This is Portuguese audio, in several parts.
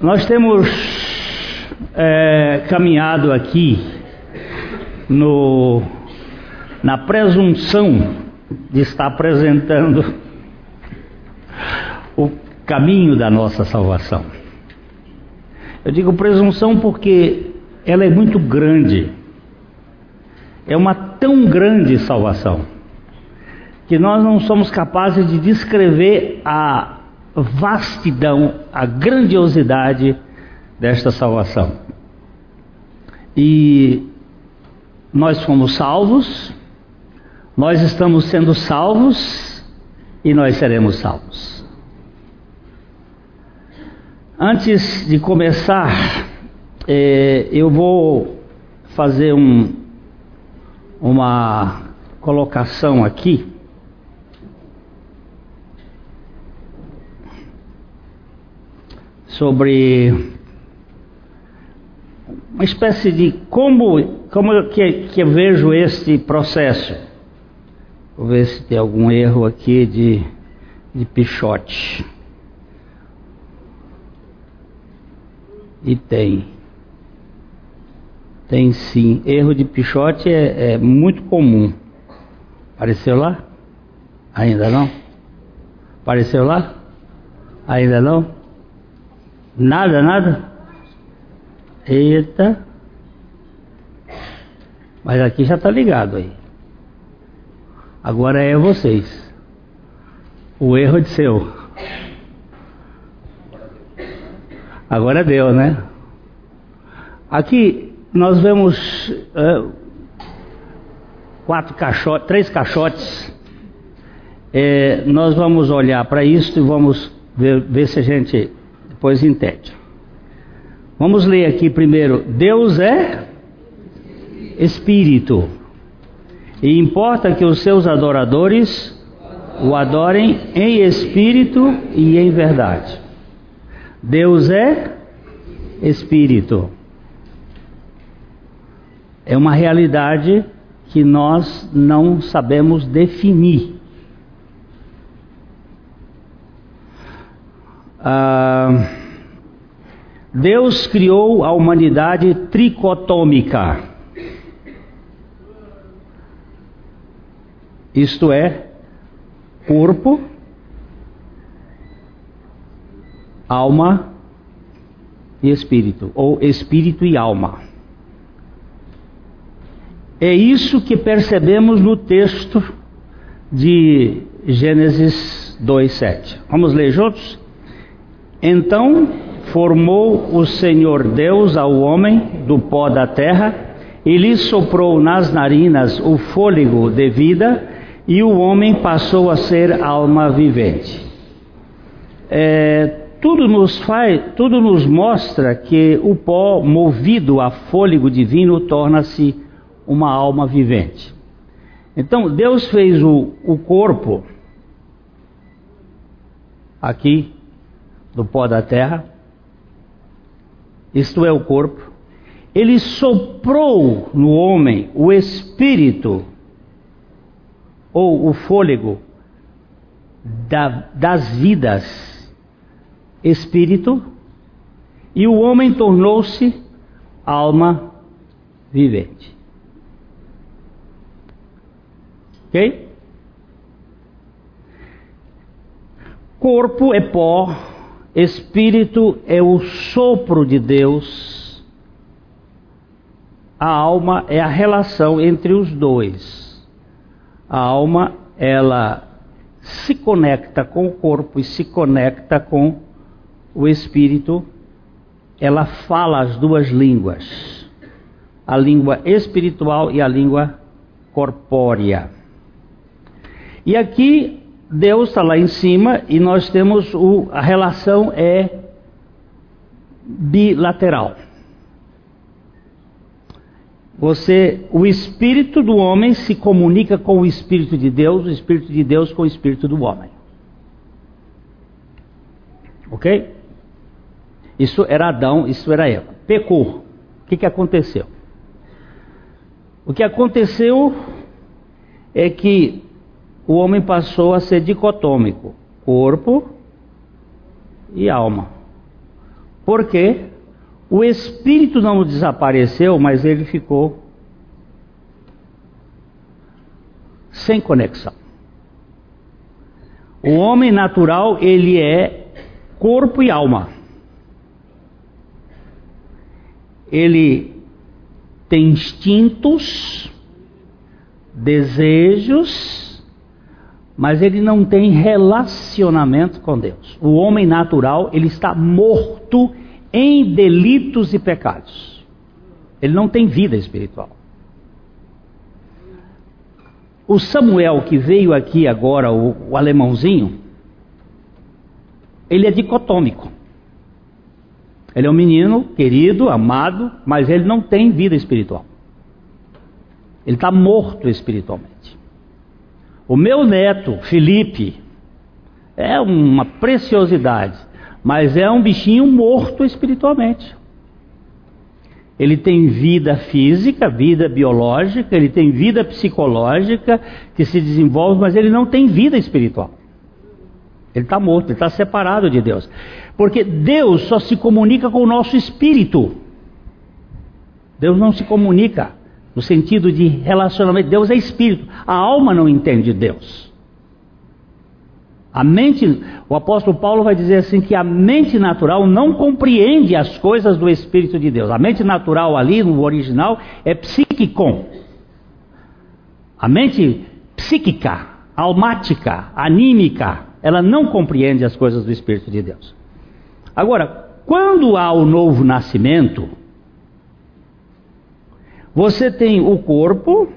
Nós temos é, caminhado aqui no, na presunção de estar apresentando o caminho da nossa salvação. Eu digo presunção porque ela é muito grande. É uma tão grande salvação que nós não somos capazes de descrever a vastidão, a grandiosidade desta salvação. E nós fomos salvos, nós estamos sendo salvos e nós seremos salvos. Antes de começar, eh, eu vou fazer um, uma colocação aqui. Sobre uma espécie de como, como que, que eu vejo este processo. Vou ver se tem algum erro aqui de, de pichote. E tem. Tem sim. Erro de pichote é, é muito comum. Apareceu lá? Ainda não? Apareceu lá? Ainda não? Nada, nada? Eita. Mas aqui já está ligado aí. Agora é vocês. O erro é de seu. Agora deu, né? Aqui nós vemos é, quatro caixotes, três caixotes. É, nós vamos olhar para isso e vamos ver, ver se a gente depois entende. Vamos ler aqui primeiro. Deus é Espírito. E importa que os seus adoradores o adorem em espírito e em verdade. Deus é Espírito. É uma realidade que nós não sabemos definir. Ah, Deus criou a humanidade tricotômica. Isto é, corpo, alma e espírito, ou espírito e alma. É isso que percebemos no texto de Gênesis 2:7. Vamos ler juntos? Então formou o Senhor Deus ao homem do pó da terra e lhe soprou nas narinas o fôlego de vida, e o homem passou a ser alma vivente. É, tudo nos faz, tudo nos mostra que o pó movido a fôlego divino torna-se uma alma vivente. Então Deus fez o, o corpo aqui do pó da terra, isto é o corpo. Ele soprou no homem o espírito ou o fôlego da, das vidas espírito, e o homem tornou-se alma vivente. Ok? Corpo é pó, espírito é o sopro de Deus, a alma é a relação entre os dois. A alma, ela se conecta com o corpo e se conecta com o espírito, ela fala as duas línguas, a língua espiritual e a língua corpórea. E aqui Deus está lá em cima e nós temos o, a relação é bilateral. Você, o espírito do homem se comunica com o espírito de Deus, o espírito de Deus com o espírito do homem. Ok? Isso era Adão, isso era Eva. Pecou. O que, que aconteceu? O que aconteceu é que o homem passou a ser dicotômico: corpo e alma. Porque o espírito não desapareceu, mas ele ficou sem conexão. O homem natural, ele é corpo e alma. Ele tem instintos, desejos, mas ele não tem relacionamento com Deus. O homem natural, ele está morto em delitos e pecados. Ele não tem vida espiritual. O Samuel que veio aqui agora, o, o alemãozinho, ele é dicotômico. Ele é um menino querido, amado, mas ele não tem vida espiritual. Ele está morto espiritualmente. O meu neto, Felipe, é uma preciosidade, mas é um bichinho morto espiritualmente. Ele tem vida física, vida biológica, ele tem vida psicológica que se desenvolve, mas ele não tem vida espiritual. Ele está morto, ele está separado de Deus. Porque Deus só se comunica com o nosso espírito. Deus não se comunica no sentido de relacionamento. Deus é espírito. A alma não entende Deus. A mente, o apóstolo Paulo vai dizer assim que a mente natural não compreende as coisas do Espírito de Deus. A mente natural ali no original é psiquicon. A mente psíquica, almática, anímica, ela não compreende as coisas do Espírito de Deus. Agora, quando há o novo nascimento, você tem o corpo,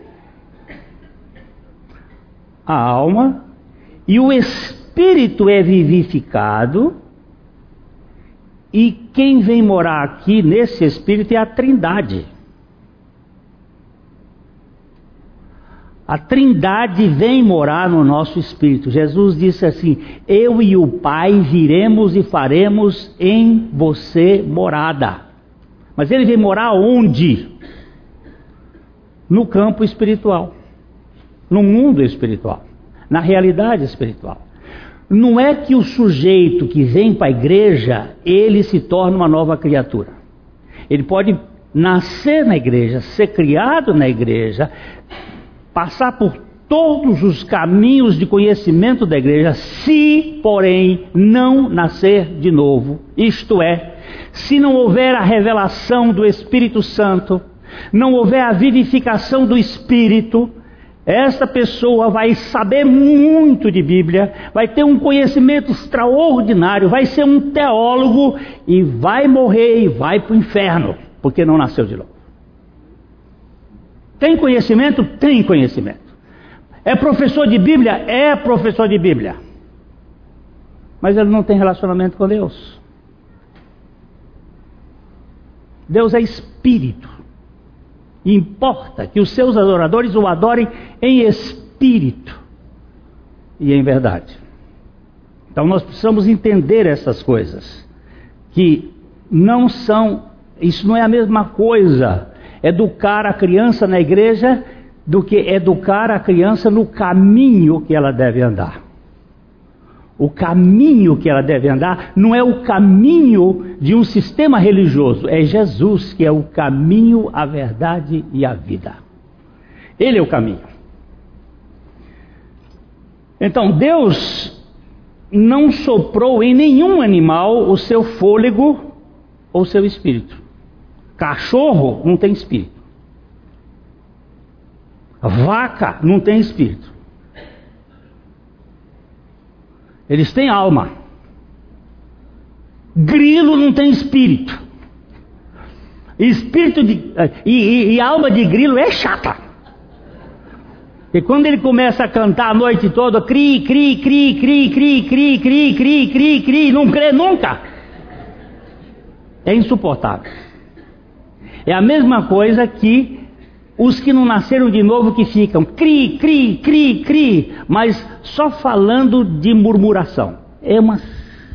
a alma e o espírito é vivificado e quem vem morar aqui nesse espírito é a Trindade. A Trindade vem morar no nosso espírito. Jesus disse assim: Eu e o Pai viremos e faremos em você morada. Mas ele vem morar onde? No campo espiritual, no mundo espiritual, na realidade espiritual. Não é que o sujeito que vem para a igreja, ele se torna uma nova criatura. Ele pode nascer na igreja, ser criado na igreja, passar por todos os caminhos de conhecimento da igreja, se, porém, não nascer de novo. Isto é, se não houver a revelação do Espírito Santo, não houver a vivificação do Espírito, esta pessoa vai saber muito de Bíblia, vai ter um conhecimento extraordinário, vai ser um teólogo e vai morrer e vai para o inferno, porque não nasceu de novo. Tem conhecimento? Tem conhecimento. É professor de Bíblia? É professor de Bíblia. Mas ele não tem relacionamento com Deus. Deus é espírito. Importa que os seus adoradores o adorem em espírito e em verdade. Então nós precisamos entender essas coisas, que não são, isso não é a mesma coisa educar a criança na igreja do que educar a criança no caminho que ela deve andar. O caminho que ela deve andar não é o caminho de um sistema religioso, é Jesus que é o caminho, a verdade e a vida. Ele é o caminho. Então Deus não soprou em nenhum animal o seu fôlego ou seu espírito. Cachorro não tem espírito. Vaca não tem espírito. Eles têm alma. Grilo não tem espírito. Espírito de, e, e, e alma de grilo é chata. E quando ele começa a cantar a noite toda, cri, cri, cri, cri, cri, cri, cri, cri, cri, cri, não crê nunca. É insuportável. É a mesma coisa que os que não nasceram de novo que ficam cri, cri, cri, cri, mas só falando de murmuração. É uma,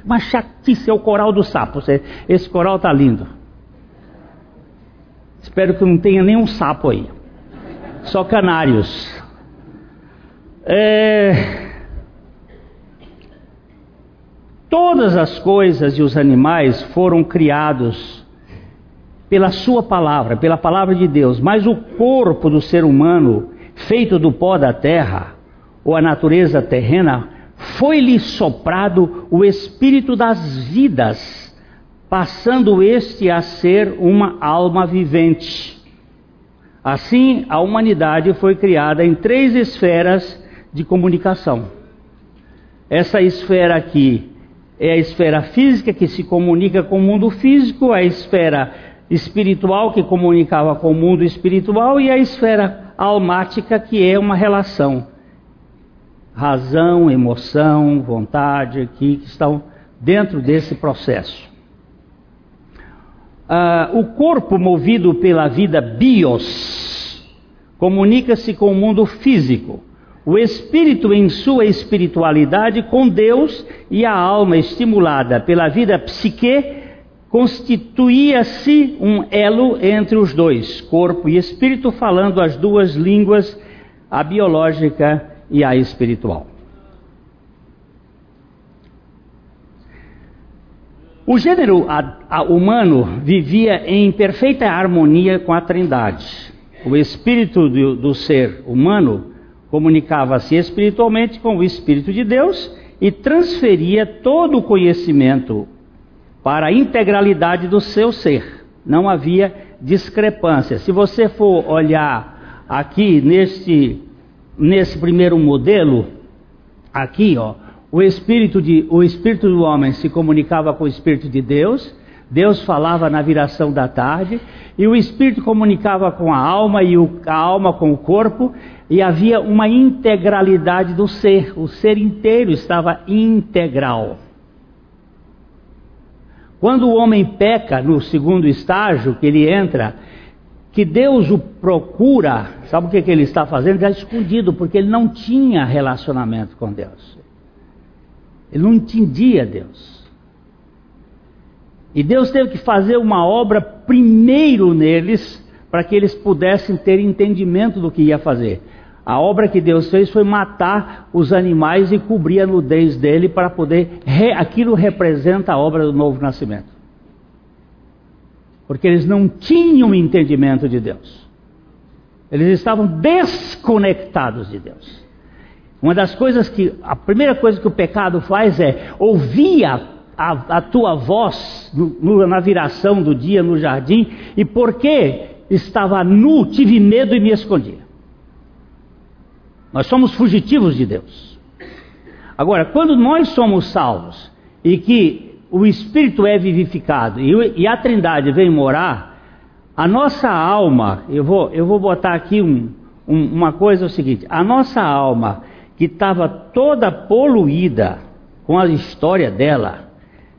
uma chatice, é o coral do sapo. Esse coral está lindo. Espero que não tenha nenhum sapo aí. Só canários. É... Todas as coisas e os animais foram criados pela Sua palavra, pela palavra de Deus, mas o corpo do ser humano, feito do pó da terra, ou a natureza terrena, foi-lhe soprado o espírito das vidas, passando este a ser uma alma vivente. Assim, a humanidade foi criada em três esferas de comunicação. Essa esfera aqui é a esfera física que se comunica com o mundo físico, a esfera espiritual que comunicava com o mundo espiritual e a esfera almática que é uma relação. Razão, emoção, vontade aqui que estão dentro desse processo. Ah, o corpo movido pela vida bios comunica-se com o mundo físico. O espírito, em sua espiritualidade com Deus, e a alma, estimulada pela vida psique, constituía-se um elo entre os dois, corpo e espírito, falando as duas línguas, a biológica e a espiritual. O gênero humano vivia em perfeita harmonia com a Trindade. O espírito do, do ser humano comunicava-se espiritualmente com o Espírito de Deus e transferia todo o conhecimento para a integralidade do seu ser. Não havia discrepância. Se você for olhar aqui neste, nesse primeiro modelo, aqui, ó, o espírito, de, o espírito do homem se comunicava com o espírito de Deus, Deus falava na viração da tarde, e o espírito comunicava com a alma e o, a alma com o corpo, e havia uma integralidade do ser, o ser inteiro estava integral. Quando o homem peca no segundo estágio, que ele entra, que Deus o procura, sabe o que, que ele está fazendo? Ele está escondido, porque ele não tinha relacionamento com Deus. Ele não entendia Deus. E Deus teve que fazer uma obra primeiro neles, para que eles pudessem ter entendimento do que ia fazer. A obra que Deus fez foi matar os animais e cobrir a nudez dele para poder. Re... Aquilo representa a obra do novo nascimento. Porque eles não tinham entendimento de Deus. Eles estavam desconectados de Deus. Uma das coisas que. A primeira coisa que o pecado faz é ouvir a, a, a tua voz no, na viração do dia no jardim, e porque estava nu, tive medo e me escondia. Nós somos fugitivos de Deus. Agora, quando nós somos salvos e que o Espírito é vivificado e, a Trindade vem morar, a nossa alma, eu vou, eu vou botar aqui um, um, uma coisa é o seguinte: a nossa alma que estava toda poluída com a história dela,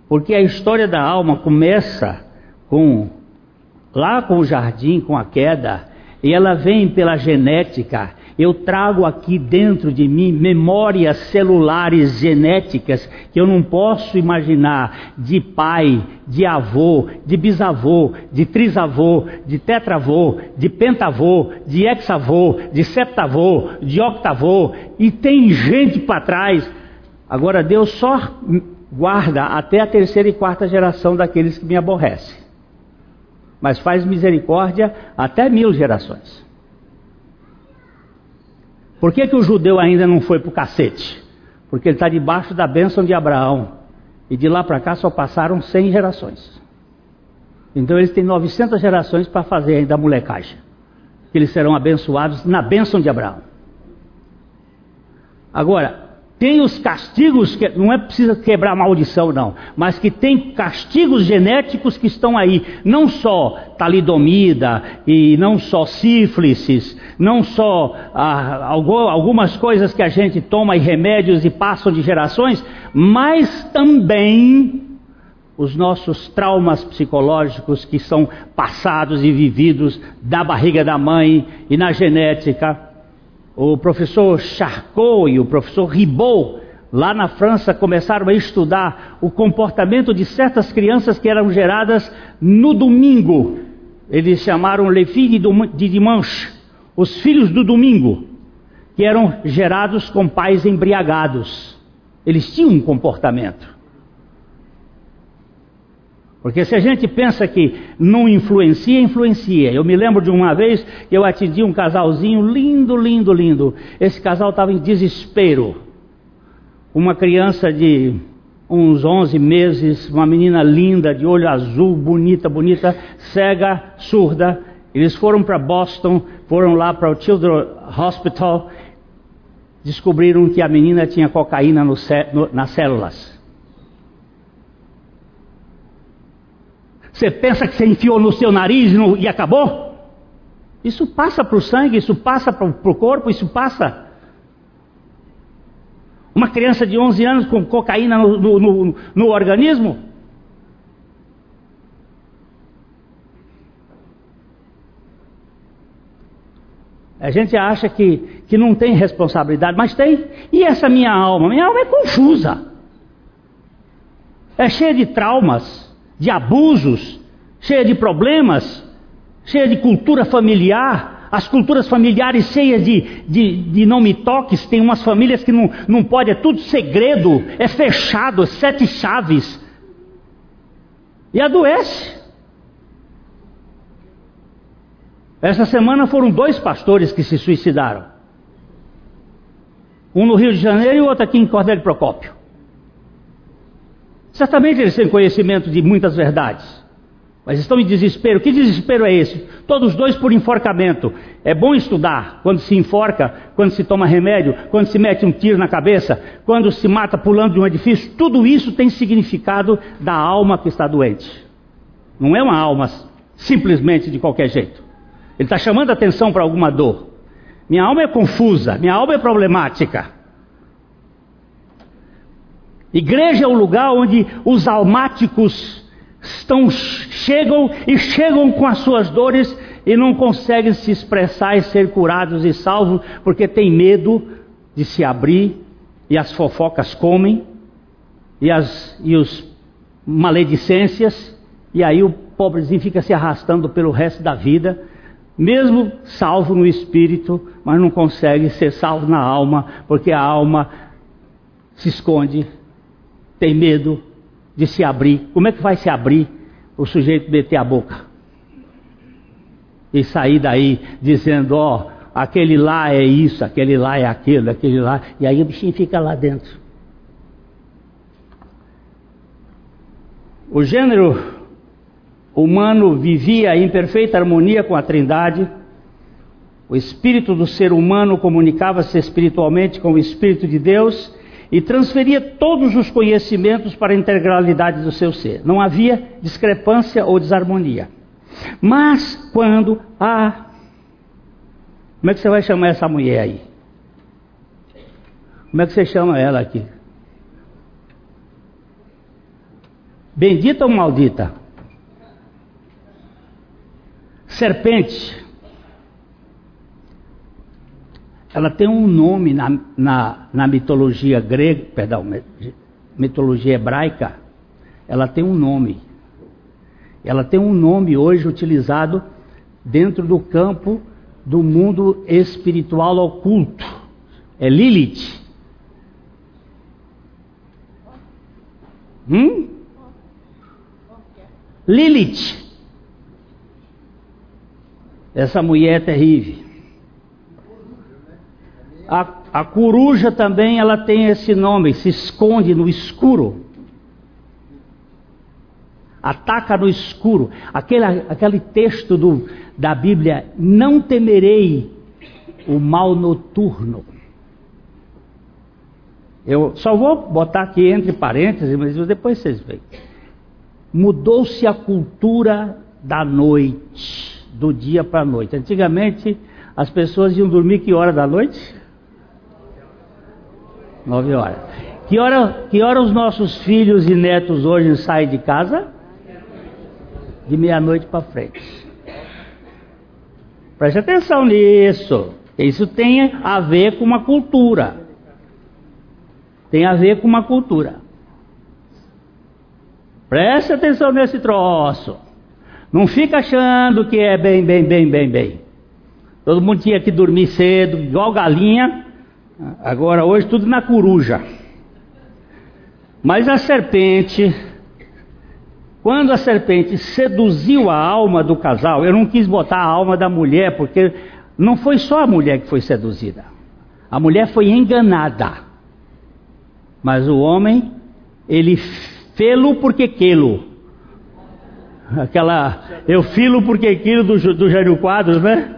porque a história da alma começa com lá com o jardim, com a queda, e ela vem pela genética eu trago aqui dentro de mim memórias celulares genéticas que eu não posso imaginar de pai, de avô, de bisavô, de trisavô, de tetravô, de pentavô, de hexavô, de septavô, de octavô, e tem gente para trás. Agora Deus só guarda até a terceira e quarta geração daqueles que me aborrecem. Mas faz misericórdia até mil gerações. Por que, que o judeu ainda não foi para o cacete? Porque ele está debaixo da bênção de Abraão. E de lá para cá só passaram 100 gerações. Então eles têm 900 gerações para fazer ainda a molecagem. Eles serão abençoados na bênção de Abraão. Agora, tem os castigos, que não é preciso quebrar maldição, não, mas que tem castigos genéticos que estão aí, não só talidomida e não só sífilis, não só ah, algumas coisas que a gente toma e remédios e passam de gerações, mas também os nossos traumas psicológicos que são passados e vividos da barriga da mãe e na genética o professor Charcot e o professor Ribot, lá na França, começaram a estudar o comportamento de certas crianças que eram geradas no domingo. Eles chamaram Les filles de dimanche, os filhos do domingo, que eram gerados com pais embriagados. Eles tinham um comportamento. Porque se a gente pensa que não influencia, influencia. Eu me lembro de uma vez que eu atendi um casalzinho lindo, lindo, lindo. Esse casal estava em desespero. Uma criança de uns 11 meses, uma menina linda, de olho azul, bonita, bonita, cega, surda. Eles foram para Boston, foram lá para o Children's Hospital, descobriram que a menina tinha cocaína no, no, nas células. Você pensa que você enfiou no seu nariz e, no, e acabou? Isso passa para o sangue, isso passa para o corpo, isso passa. Uma criança de 11 anos com cocaína no, no, no, no organismo? A gente acha que, que não tem responsabilidade, mas tem. E essa minha alma? Minha alma é confusa. É cheia de traumas de abusos, cheia de problemas, cheia de cultura familiar, as culturas familiares cheias de, de, de não me toques, tem umas famílias que não, não pode, é tudo segredo, é fechado, sete chaves. E adoece. Essa semana foram dois pastores que se suicidaram. Um no Rio de Janeiro e o outro aqui em Cordel Procópio. Certamente eles têm conhecimento de muitas verdades, mas estão em desespero. Que desespero é esse? Todos dois por enforcamento. É bom estudar quando se enforca, quando se toma remédio, quando se mete um tiro na cabeça, quando se mata pulando de um edifício. Tudo isso tem significado da alma que está doente. Não é uma alma simplesmente de qualquer jeito. Ele está chamando atenção para alguma dor. Minha alma é confusa, minha alma é problemática. Igreja é o lugar onde os almáticos estão, chegam e chegam com as suas dores e não conseguem se expressar e ser curados e salvos porque tem medo de se abrir e as fofocas comem e, as, e os maledicências e aí o pobrezinho fica se arrastando pelo resto da vida, mesmo salvo no espírito, mas não consegue ser salvo na alma porque a alma se esconde tem medo de se abrir. Como é que vai se abrir o sujeito meter a boca? E sair daí dizendo, ó, oh, aquele lá é isso, aquele lá é aquilo, aquele lá. E aí o bichinho fica lá dentro. O gênero humano vivia em perfeita harmonia com a Trindade. O espírito do ser humano comunicava-se espiritualmente com o espírito de Deus e transferia todos os conhecimentos para a integralidade do seu ser. Não havia discrepância ou desarmonia. Mas quando há. Como é que você vai chamar essa mulher aí? Como é que você chama ela aqui? Bendita ou maldita? Serpente. Ela tem um nome na, na, na mitologia grega, perdão, mitologia hebraica, ela tem um nome. Ela tem um nome hoje utilizado dentro do campo do mundo espiritual oculto. É Lilith. Hum? Lilith. Essa mulher é terrível. A, a coruja também ela tem esse nome, se esconde no escuro. Ataca no escuro. Aquele, aquele texto do, da Bíblia, não temerei o mal noturno. Eu só vou botar aqui entre parênteses, mas depois vocês veem. Mudou-se a cultura da noite, do dia para a noite. Antigamente as pessoas iam dormir que hora da noite? Nove horas. Que hora, que hora os nossos filhos e netos hoje saem de casa? De meia-noite para frente. Preste atenção nisso. Isso tem a ver com uma cultura. Tem a ver com uma cultura. Preste atenção nesse troço. Não fica achando que é bem, bem, bem, bem, bem. Todo mundo tinha que dormir cedo, igual galinha, Agora, hoje, tudo na coruja. Mas a serpente, Quando a serpente seduziu a alma do casal, eu não quis botar a alma da mulher, porque não foi só a mulher que foi seduzida. A mulher foi enganada. Mas o homem, ele fê-lo porque quê-lo. Aquela, eu filo porque quilo do, do Jânio Quadros, né?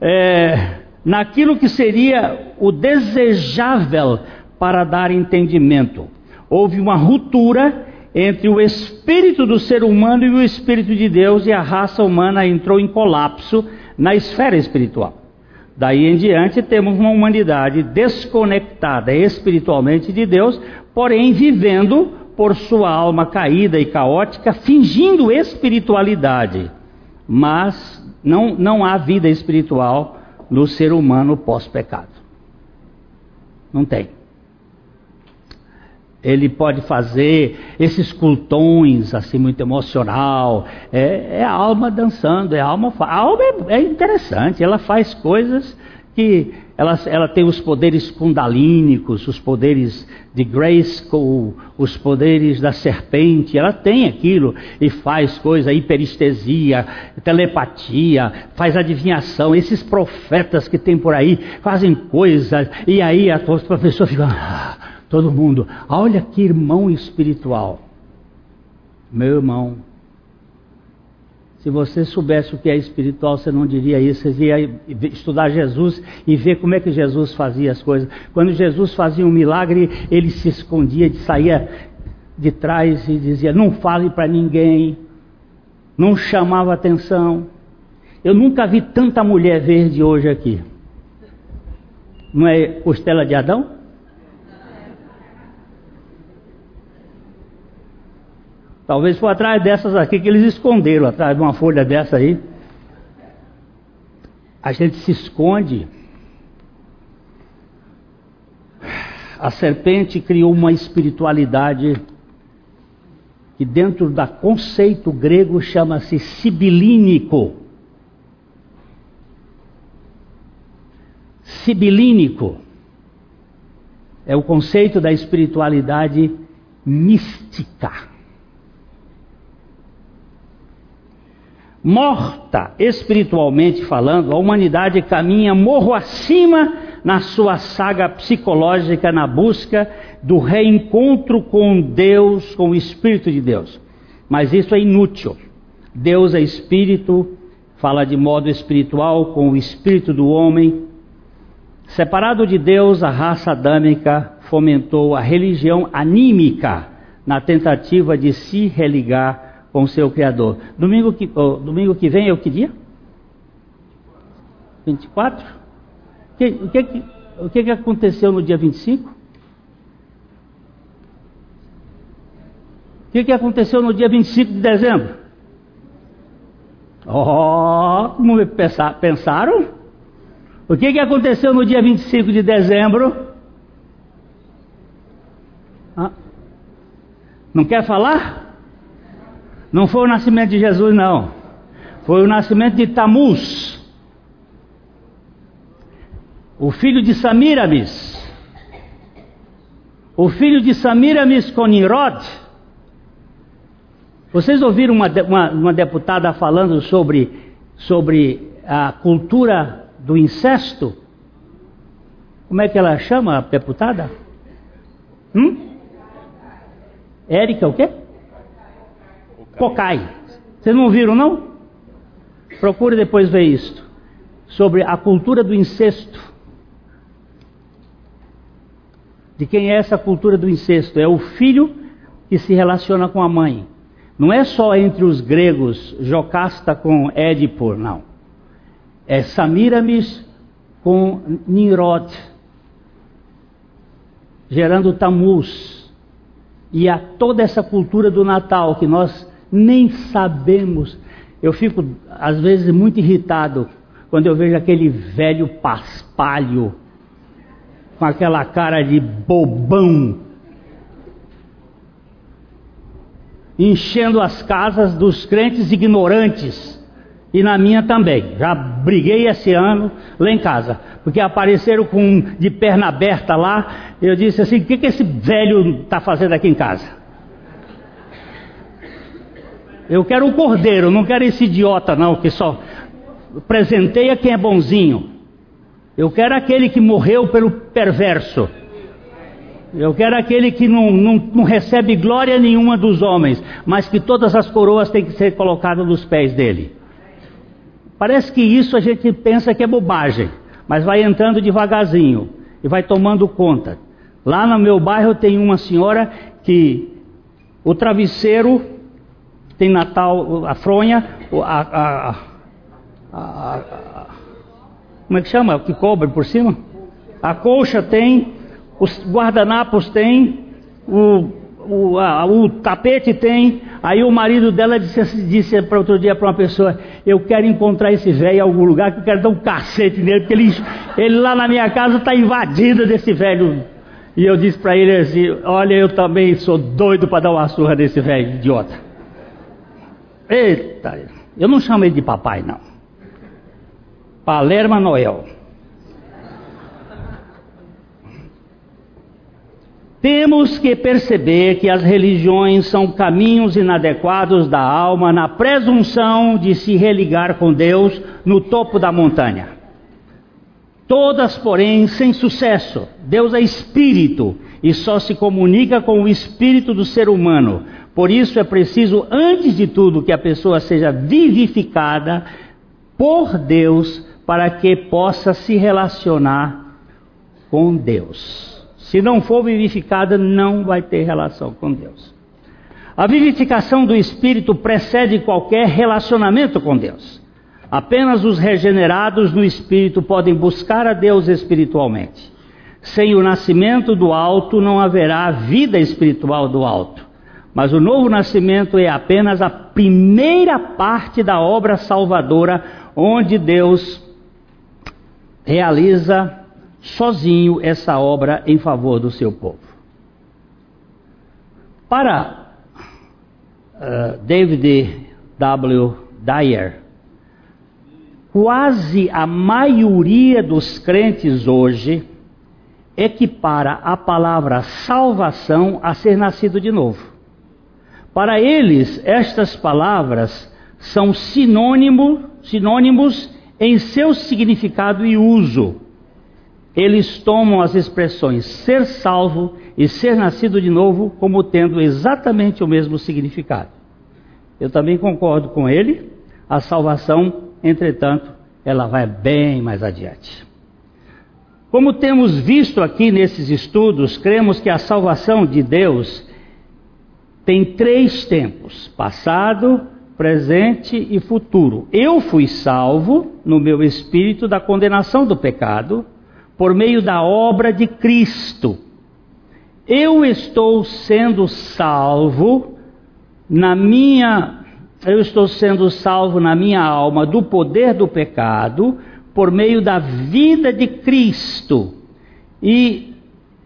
É, naquilo que seria o desejável para dar entendimento. Houve uma ruptura entre o espírito do ser humano e o espírito de Deus, e a raça humana entrou em colapso na esfera espiritual. Daí em diante temos uma humanidade desconectada espiritualmente de Deus, porém vivendo por sua alma caída e caótica, fingindo espiritualidade. Mas não, não há vida espiritual no ser humano pós-pecado. Não tem ele pode fazer esses cultões assim muito emocional, é, é a alma dançando, é a alma, a alma é, é interessante, ela faz coisas que ela, ela tem os poderes kundalínicos, os poderes de Grayskull, os poderes da serpente, ela tem aquilo e faz coisa, hiperestesia, telepatia, faz adivinhação. Esses profetas que tem por aí fazem coisas e aí a, a pessoa fica. Ah, Todo mundo, olha que irmão espiritual. Meu irmão, se você soubesse o que é espiritual, você não diria isso. Você ia estudar Jesus e ver como é que Jesus fazia as coisas. Quando Jesus fazia um milagre, ele se escondia, saía de trás e dizia: Não fale para ninguém. Não chamava atenção. Eu nunca vi tanta mulher verde hoje aqui. Não é costela de Adão? Talvez foi atrás dessas aqui que eles esconderam, atrás de uma folha dessa aí. A gente se esconde. A serpente criou uma espiritualidade que dentro da conceito grego chama-se sibilínico. Sibilínico é o conceito da espiritualidade mística. Morta espiritualmente falando, a humanidade caminha morro acima na sua saga psicológica na busca do reencontro com Deus, com o Espírito de Deus. Mas isso é inútil. Deus é espírito, fala de modo espiritual com o espírito do homem. Separado de Deus, a raça adâmica fomentou a religião anímica na tentativa de se religar com o seu Criador. Domingo que, oh, domingo que vem é o que dia? 24? Que, o, que, o que, que aconteceu no dia 25? O que, que aconteceu no dia 25 de dezembro? Oh, como pensar, pensaram? O que, que aconteceu no dia 25 de dezembro? Ah, não quer falar? Não foi o nascimento de Jesus, não. Foi o nascimento de Tamuz, o filho de Samiramis. O filho de Samiramis com Nirod. Vocês ouviram uma, uma, uma deputada falando sobre, sobre a cultura do incesto? Como é que ela chama a deputada? Hum? Érica o quê? Cocai. Vocês não viram, não? Procure depois ver isto. Sobre a cultura do incesto. De quem é essa cultura do incesto? É o filho que se relaciona com a mãe. Não é só entre os gregos Jocasta com Édipo, não. É Samiramis com Nimrod, gerando Tamuz. E a toda essa cultura do Natal que nós nem sabemos. Eu fico, às vezes, muito irritado quando eu vejo aquele velho paspalho com aquela cara de bobão enchendo as casas dos crentes ignorantes e na minha também. Já briguei esse ano lá em casa, porque apareceram com de perna aberta lá. Eu disse assim: o que, que esse velho está fazendo aqui em casa? Eu quero o cordeiro, não quero esse idiota não, que só presenteia quem é bonzinho. Eu quero aquele que morreu pelo perverso. Eu quero aquele que não, não, não, recebe glória nenhuma dos homens, mas que todas as coroas têm que ser colocadas nos pés dele. Parece que isso a gente pensa que é bobagem, mas vai entrando devagarzinho e vai tomando conta. Lá no meu bairro tem uma senhora que o travesseiro tem Natal, a fronha, a, a, a, como é que chama? Que cobre por cima? A colcha tem, os guardanapos tem, o, o, o tapete tem. Aí o marido dela disse, disse para outro dia para uma pessoa: Eu quero encontrar esse velho em algum lugar que eu quero dar um cacete nele, porque ele, ele lá na minha casa está invadido desse velho. E eu disse para ele assim: Olha, eu também sou doido para dar uma surra desse velho idiota. Eita, eu não chamo ele de papai, não. Palerma Noel. Temos que perceber que as religiões são caminhos inadequados da alma na presunção de se religar com Deus no topo da montanha. Todas, porém, sem sucesso. Deus é espírito e só se comunica com o espírito do ser humano. Por isso é preciso, antes de tudo, que a pessoa seja vivificada por Deus para que possa se relacionar com Deus. Se não for vivificada, não vai ter relação com Deus. A vivificação do Espírito precede qualquer relacionamento com Deus. Apenas os regenerados no Espírito podem buscar a Deus espiritualmente. Sem o nascimento do alto, não haverá vida espiritual do alto. Mas o novo nascimento é apenas a primeira parte da obra salvadora, onde Deus realiza sozinho essa obra em favor do seu povo. Para uh, David W. Dyer, quase a maioria dos crentes hoje equipara a palavra salvação a ser nascido de novo. Para eles, estas palavras são sinônimo, sinônimos em seu significado e uso eles tomam as expressões ser salvo e ser nascido de novo como tendo exatamente o mesmo significado. Eu também concordo com ele, a salvação, entretanto, ela vai bem mais adiante. Como temos visto aqui nesses estudos, cremos que a salvação de Deus tem três tempos: passado, presente e futuro. Eu fui salvo no meu espírito da condenação do pecado por meio da obra de Cristo. Eu estou sendo salvo na minha eu estou sendo salvo na minha alma do poder do pecado por meio da vida de Cristo e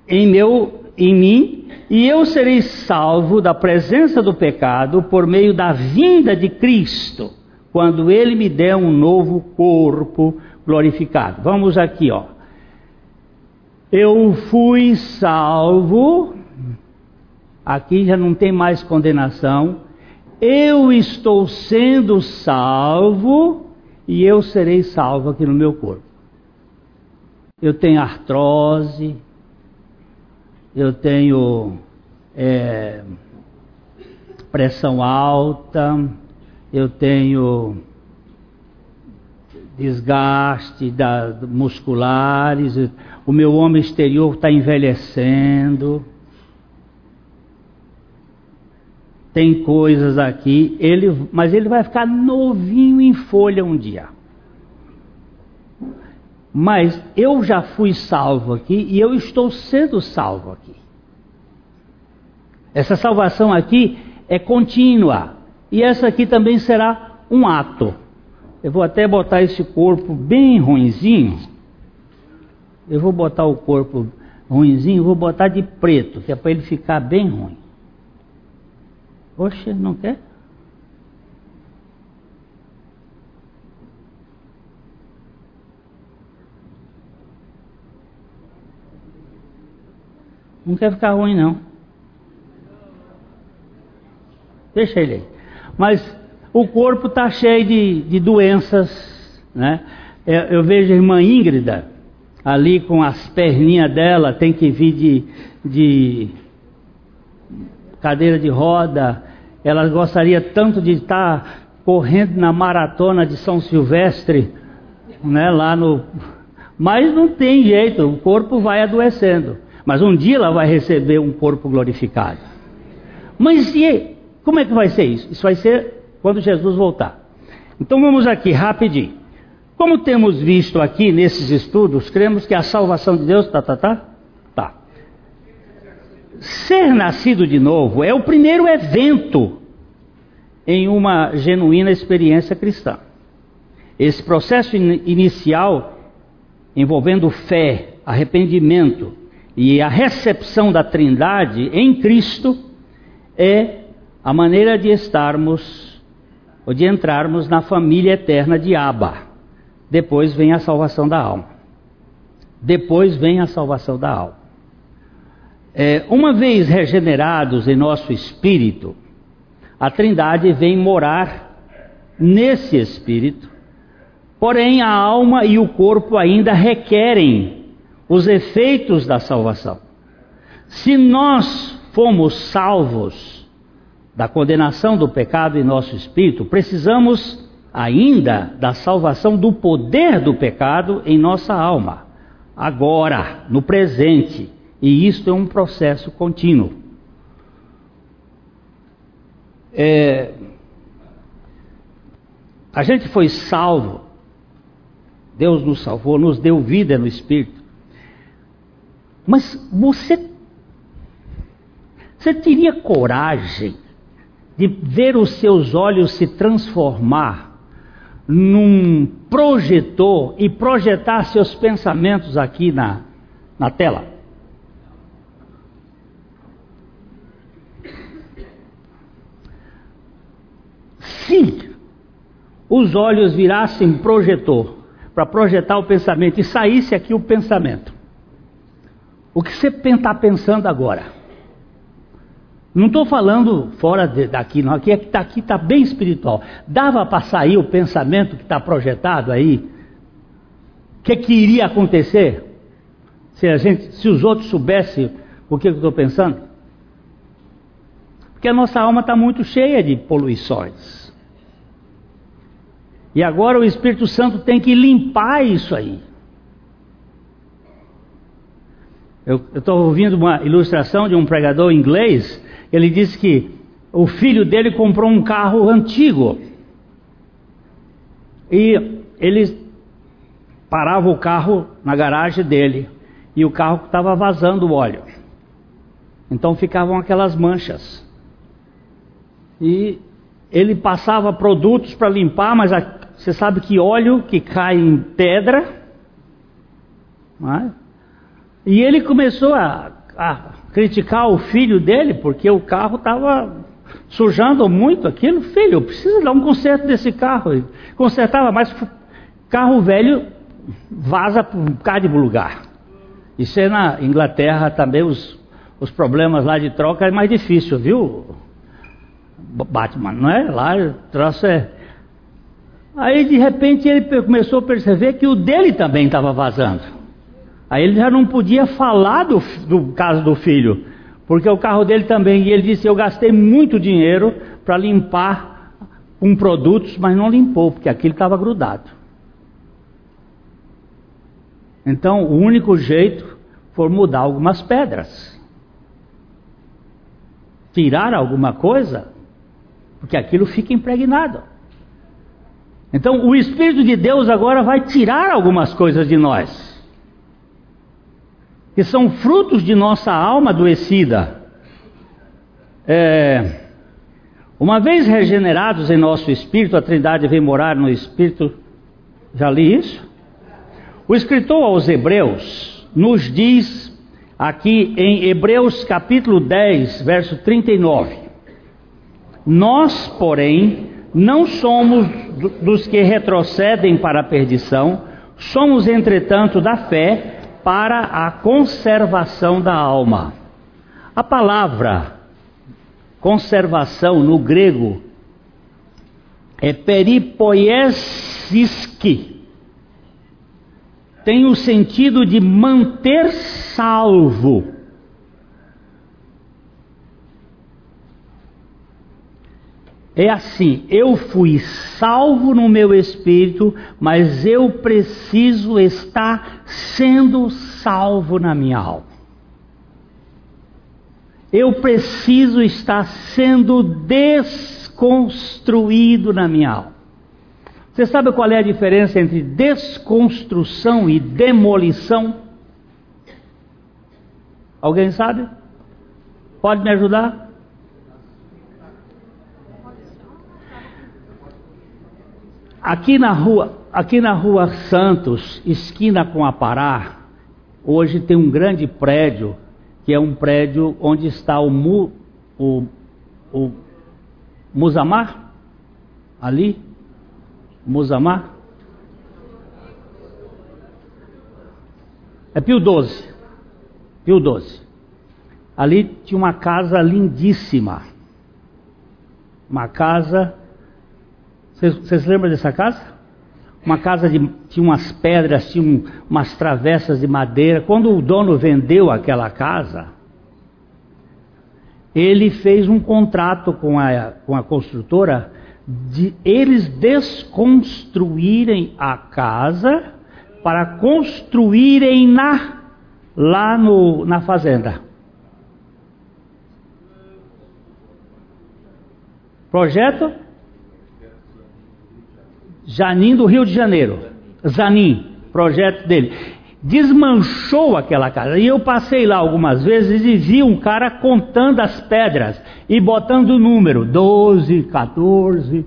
em meu em mim e eu serei salvo da presença do pecado por meio da vinda de Cristo, quando ele me der um novo corpo glorificado. Vamos aqui, ó. Eu fui salvo, aqui já não tem mais condenação. Eu estou sendo salvo e eu serei salvo aqui no meu corpo. Eu tenho artrose, eu tenho é, pressão alta, eu tenho desgaste da, musculares, o meu homem exterior está envelhecendo. Tem coisas aqui, ele, mas ele vai ficar novinho em folha um dia. Mas eu já fui salvo aqui e eu estou sendo salvo aqui. Essa salvação aqui é contínua. E essa aqui também será um ato. Eu vou até botar esse corpo bem ruinzinho. Eu vou botar o corpo ruinzinho, vou botar de preto, que é para ele ficar bem ruim. Oxe, não quer? Não quer ficar ruim, não. Deixa ele aí. mas o corpo está cheio de, de doenças, né? Eu, eu, vejo a irmã Íngrida ali com as perninhas dela, tem que vir de, de cadeira de roda. Ela gostaria tanto de estar correndo na maratona de São Silvestre, né? Lá no, mas não tem jeito, o corpo vai adoecendo. Mas um dia ela vai receber um corpo glorificado. Mas e como é que vai ser isso? Isso vai ser quando Jesus voltar. Então vamos aqui rapidinho. Como temos visto aqui nesses estudos, cremos que a salvação de Deus, tá, tá, tá? Tá. Ser nascido de novo é o primeiro evento em uma genuína experiência cristã. Esse processo in inicial envolvendo fé, arrependimento e a recepção da Trindade em Cristo é a maneira de estarmos ou de entrarmos na família eterna de Abba. Depois vem a salvação da alma. Depois vem a salvação da alma. É, uma vez regenerados em nosso espírito, a Trindade vem morar nesse espírito, porém a alma e o corpo ainda requerem os efeitos da salvação. Se nós fomos salvos da condenação do pecado em nosso espírito, precisamos ainda da salvação do poder do pecado em nossa alma, agora, no presente, e isto é um processo contínuo. É, a gente foi salvo, Deus nos salvou, nos deu vida no Espírito. Mas você, você teria coragem de ver os seus olhos se transformar num projetor e projetar seus pensamentos aqui na, na tela. Se os olhos virassem projetor para projetar o pensamento e saísse aqui o pensamento, o que você está pensando agora? Não estou falando fora de, daqui, não. Aqui está aqui tá bem espiritual. Dava para sair o pensamento que está projetado aí? O que, que iria acontecer? Se, a gente, se os outros soubessem o que eu estou pensando? Porque a nossa alma está muito cheia de poluições. E agora o Espírito Santo tem que limpar isso aí. Eu estou ouvindo uma ilustração de um pregador inglês ele disse que o filho dele comprou um carro antigo. E ele parava o carro na garagem dele. E o carro estava vazando óleo. Então ficavam aquelas manchas. E ele passava produtos para limpar, mas a, você sabe que óleo que cai em pedra. É? E ele começou a, a criticar o filho dele porque o carro estava sujando muito aquilo. Filho, precisa dar um conserto desse carro. Consertava, mas carro velho vaza para um bocado de lugar. Isso é na Inglaterra também os, os problemas lá de troca é mais difícil, viu? Batman, não é? Lá o troço é. Aí de repente ele começou a perceber que o dele também estava vazando. Aí ele já não podia falar do, do caso do filho, porque o carro dele também, e ele disse: Eu gastei muito dinheiro para limpar com produtos, mas não limpou, porque aquilo estava grudado. Então, o único jeito foi mudar algumas pedras, tirar alguma coisa, porque aquilo fica impregnado. Então, o Espírito de Deus agora vai tirar algumas coisas de nós que são frutos de nossa alma adoecida. É, uma vez regenerados em nosso espírito, a Trindade vem morar no espírito. Já li isso? O escritor aos Hebreus nos diz aqui em Hebreus capítulo 10, verso 39: Nós, porém, não somos dos que retrocedem para a perdição, somos, entretanto, da fé para a conservação da alma. A palavra conservação no grego é peripoieskiski. Tem o sentido de manter salvo. É assim, eu fui salvo no meu espírito, mas eu preciso estar sendo salvo na minha alma. Eu preciso estar sendo desconstruído na minha alma. Você sabe qual é a diferença entre desconstrução e demolição? Alguém sabe? Pode me ajudar? Aqui na rua, aqui na rua Santos, esquina com a Pará, hoje tem um grande prédio, que é um prédio onde está o, Mu, o, o Musamar, ali, Musamar. É Pio 12. Pio 12. Ali tinha uma casa lindíssima. Uma casa vocês lembram dessa casa? Uma casa de, tinha umas pedras, tinha um, umas travessas de madeira. Quando o dono vendeu aquela casa, ele fez um contrato com a, com a construtora de eles desconstruírem a casa para construírem na, lá no, na fazenda. Projeto Janim do Rio de Janeiro. Zanin, projeto dele. Desmanchou aquela casa. E eu passei lá algumas vezes e vi um cara contando as pedras e botando o número 12, 14.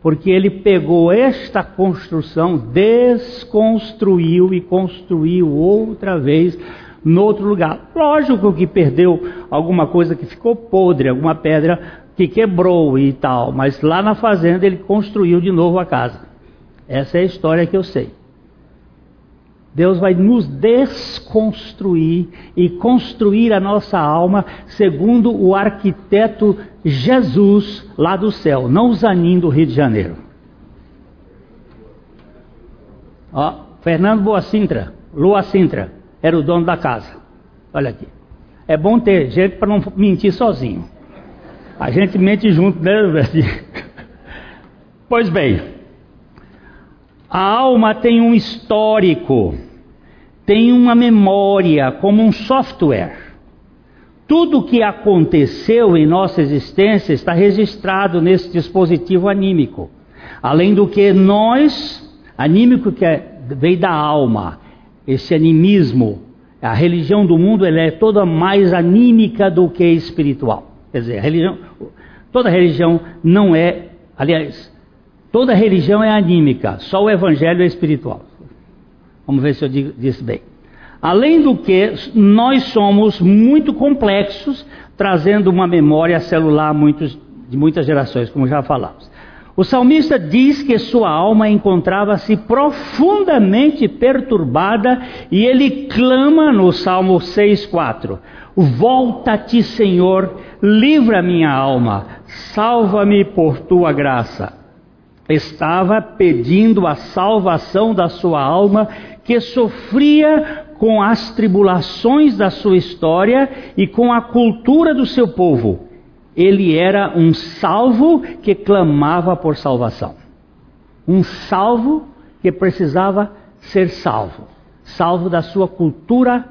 Porque ele pegou esta construção, desconstruiu e construiu outra vez no outro lugar. Lógico que perdeu alguma coisa que ficou podre, alguma pedra que quebrou e tal, mas lá na fazenda ele construiu de novo a casa. Essa é a história que eu sei. Deus vai nos desconstruir e construir a nossa alma segundo o arquiteto Jesus lá do céu, não o Zanin do Rio de Janeiro. Ó, Fernando Boa Sintra, Lua Sintra, era o dono da casa. Olha aqui. É bom ter gente para não mentir sozinho. A gente mente junto, né? pois bem, a alma tem um histórico, tem uma memória, como um software. Tudo o que aconteceu em nossa existência está registrado nesse dispositivo anímico. Além do que nós, anímico que é, veio da alma, esse animismo, a religião do mundo ela é toda mais anímica do que espiritual. Quer dizer, religião, toda religião não é, aliás, toda religião é anímica, só o evangelho é espiritual. Vamos ver se eu digo, disse bem. Além do que, nós somos muito complexos, trazendo uma memória celular muitos, de muitas gerações, como já falamos. O salmista diz que sua alma encontrava-se profundamente perturbada e ele clama no Salmo 6,4: Volta-te, Senhor, livra minha alma, salva-me por tua graça. Estava pedindo a salvação da sua alma, que sofria com as tribulações da sua história e com a cultura do seu povo. Ele era um salvo que clamava por salvação. Um salvo que precisava ser salvo. Salvo da sua cultura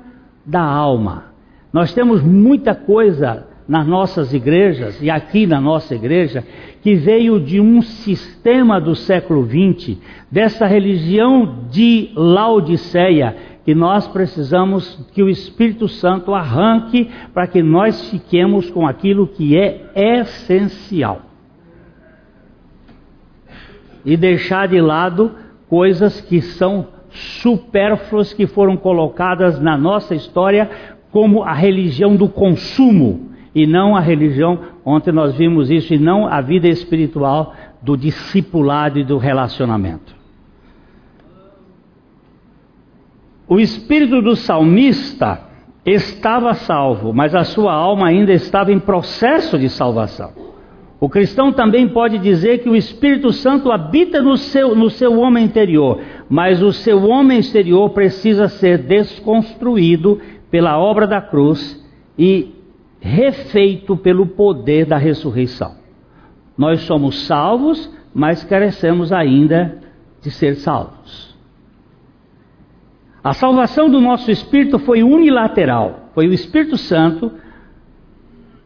da alma nós temos muita coisa nas nossas igrejas e aqui na nossa igreja que veio de um sistema do século XX, dessa religião de Laodiceia, que nós precisamos que o Espírito Santo arranque para que nós fiquemos com aquilo que é essencial. E deixar de lado coisas que são supérfluas que foram colocadas na nossa história como a religião do consumo e não a religião, ontem nós vimos isso, e não a vida espiritual do discipulado e do relacionamento. O espírito do salmista estava salvo, mas a sua alma ainda estava em processo de salvação. O cristão também pode dizer que o Espírito Santo habita no seu, no seu homem interior, mas o seu homem exterior precisa ser desconstruído pela obra da cruz e refeito pelo poder da ressurreição. Nós somos salvos, mas carecemos ainda de ser salvos. A salvação do nosso espírito foi unilateral, foi o Espírito Santo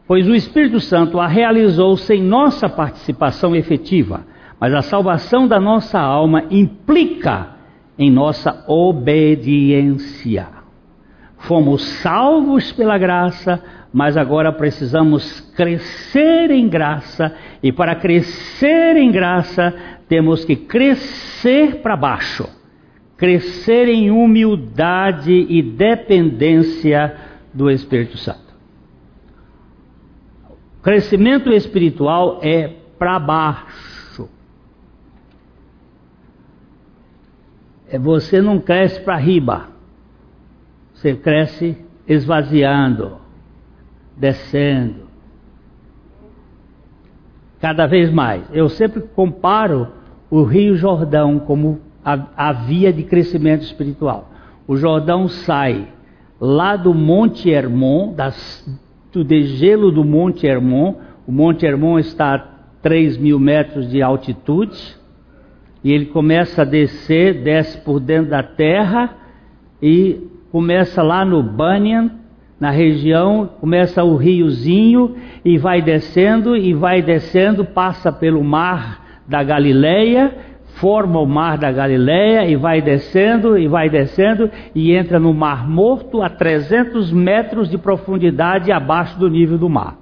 pois o Espírito Santo a realizou sem nossa participação efetiva, mas a salvação da nossa alma implica em nossa obediência. Fomos salvos pela graça, mas agora precisamos crescer em graça, e para crescer em graça, temos que crescer para baixo, crescer em humildade e dependência do Espírito Santo. Crescimento espiritual é para baixo. É você não cresce para riba. Você cresce esvaziando, descendo. Cada vez mais. Eu sempre comparo o Rio Jordão como a, a via de crescimento espiritual. O Jordão sai lá do Monte Hermon, das do degelo do Monte Hermon. O Monte Hermon está a 3 mil metros de altitude. E ele começa a descer, desce por dentro da terra e começa lá no Banyan, na região, começa o riozinho e vai descendo e vai descendo, passa pelo mar da Galileia forma o mar da Galileia e vai descendo e vai descendo e entra no Mar Morto a 300 metros de profundidade abaixo do nível do mar.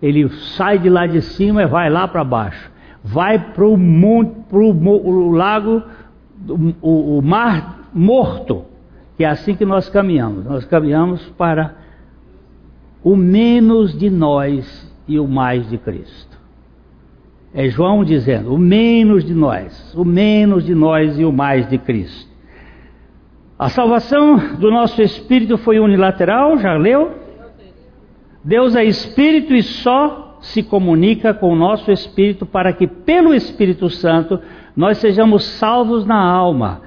Ele sai de lá de cima e vai lá para baixo. Vai para o lago, o, o Mar Morto, que é assim que nós caminhamos. Nós caminhamos para o menos de nós e o mais de Cristo. É João dizendo: o menos de nós, o menos de nós e o mais de Cristo. A salvação do nosso espírito foi unilateral, já leu? Deus é espírito e só se comunica com o nosso espírito para que, pelo Espírito Santo, nós sejamos salvos na alma,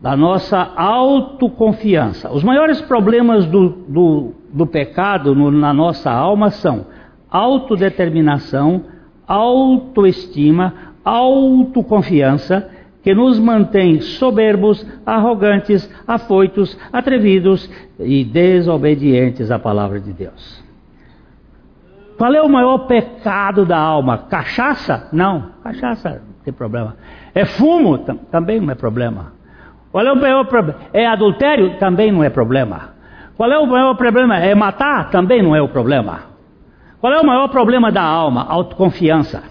da nossa autoconfiança. Os maiores problemas do, do, do pecado no, na nossa alma são autodeterminação, autoestima, autoconfiança que nos mantém soberbos, arrogantes, afoitos, atrevidos e desobedientes à palavra de Deus. Qual é o maior pecado da alma? Cachaça? Não, cachaça não tem problema. É fumo? Também não é problema. Qual é o maior problema? É adultério? Também não é problema. Qual é o maior problema? É matar? Também não é o problema. Qual é o maior problema da alma? Autoconfiança,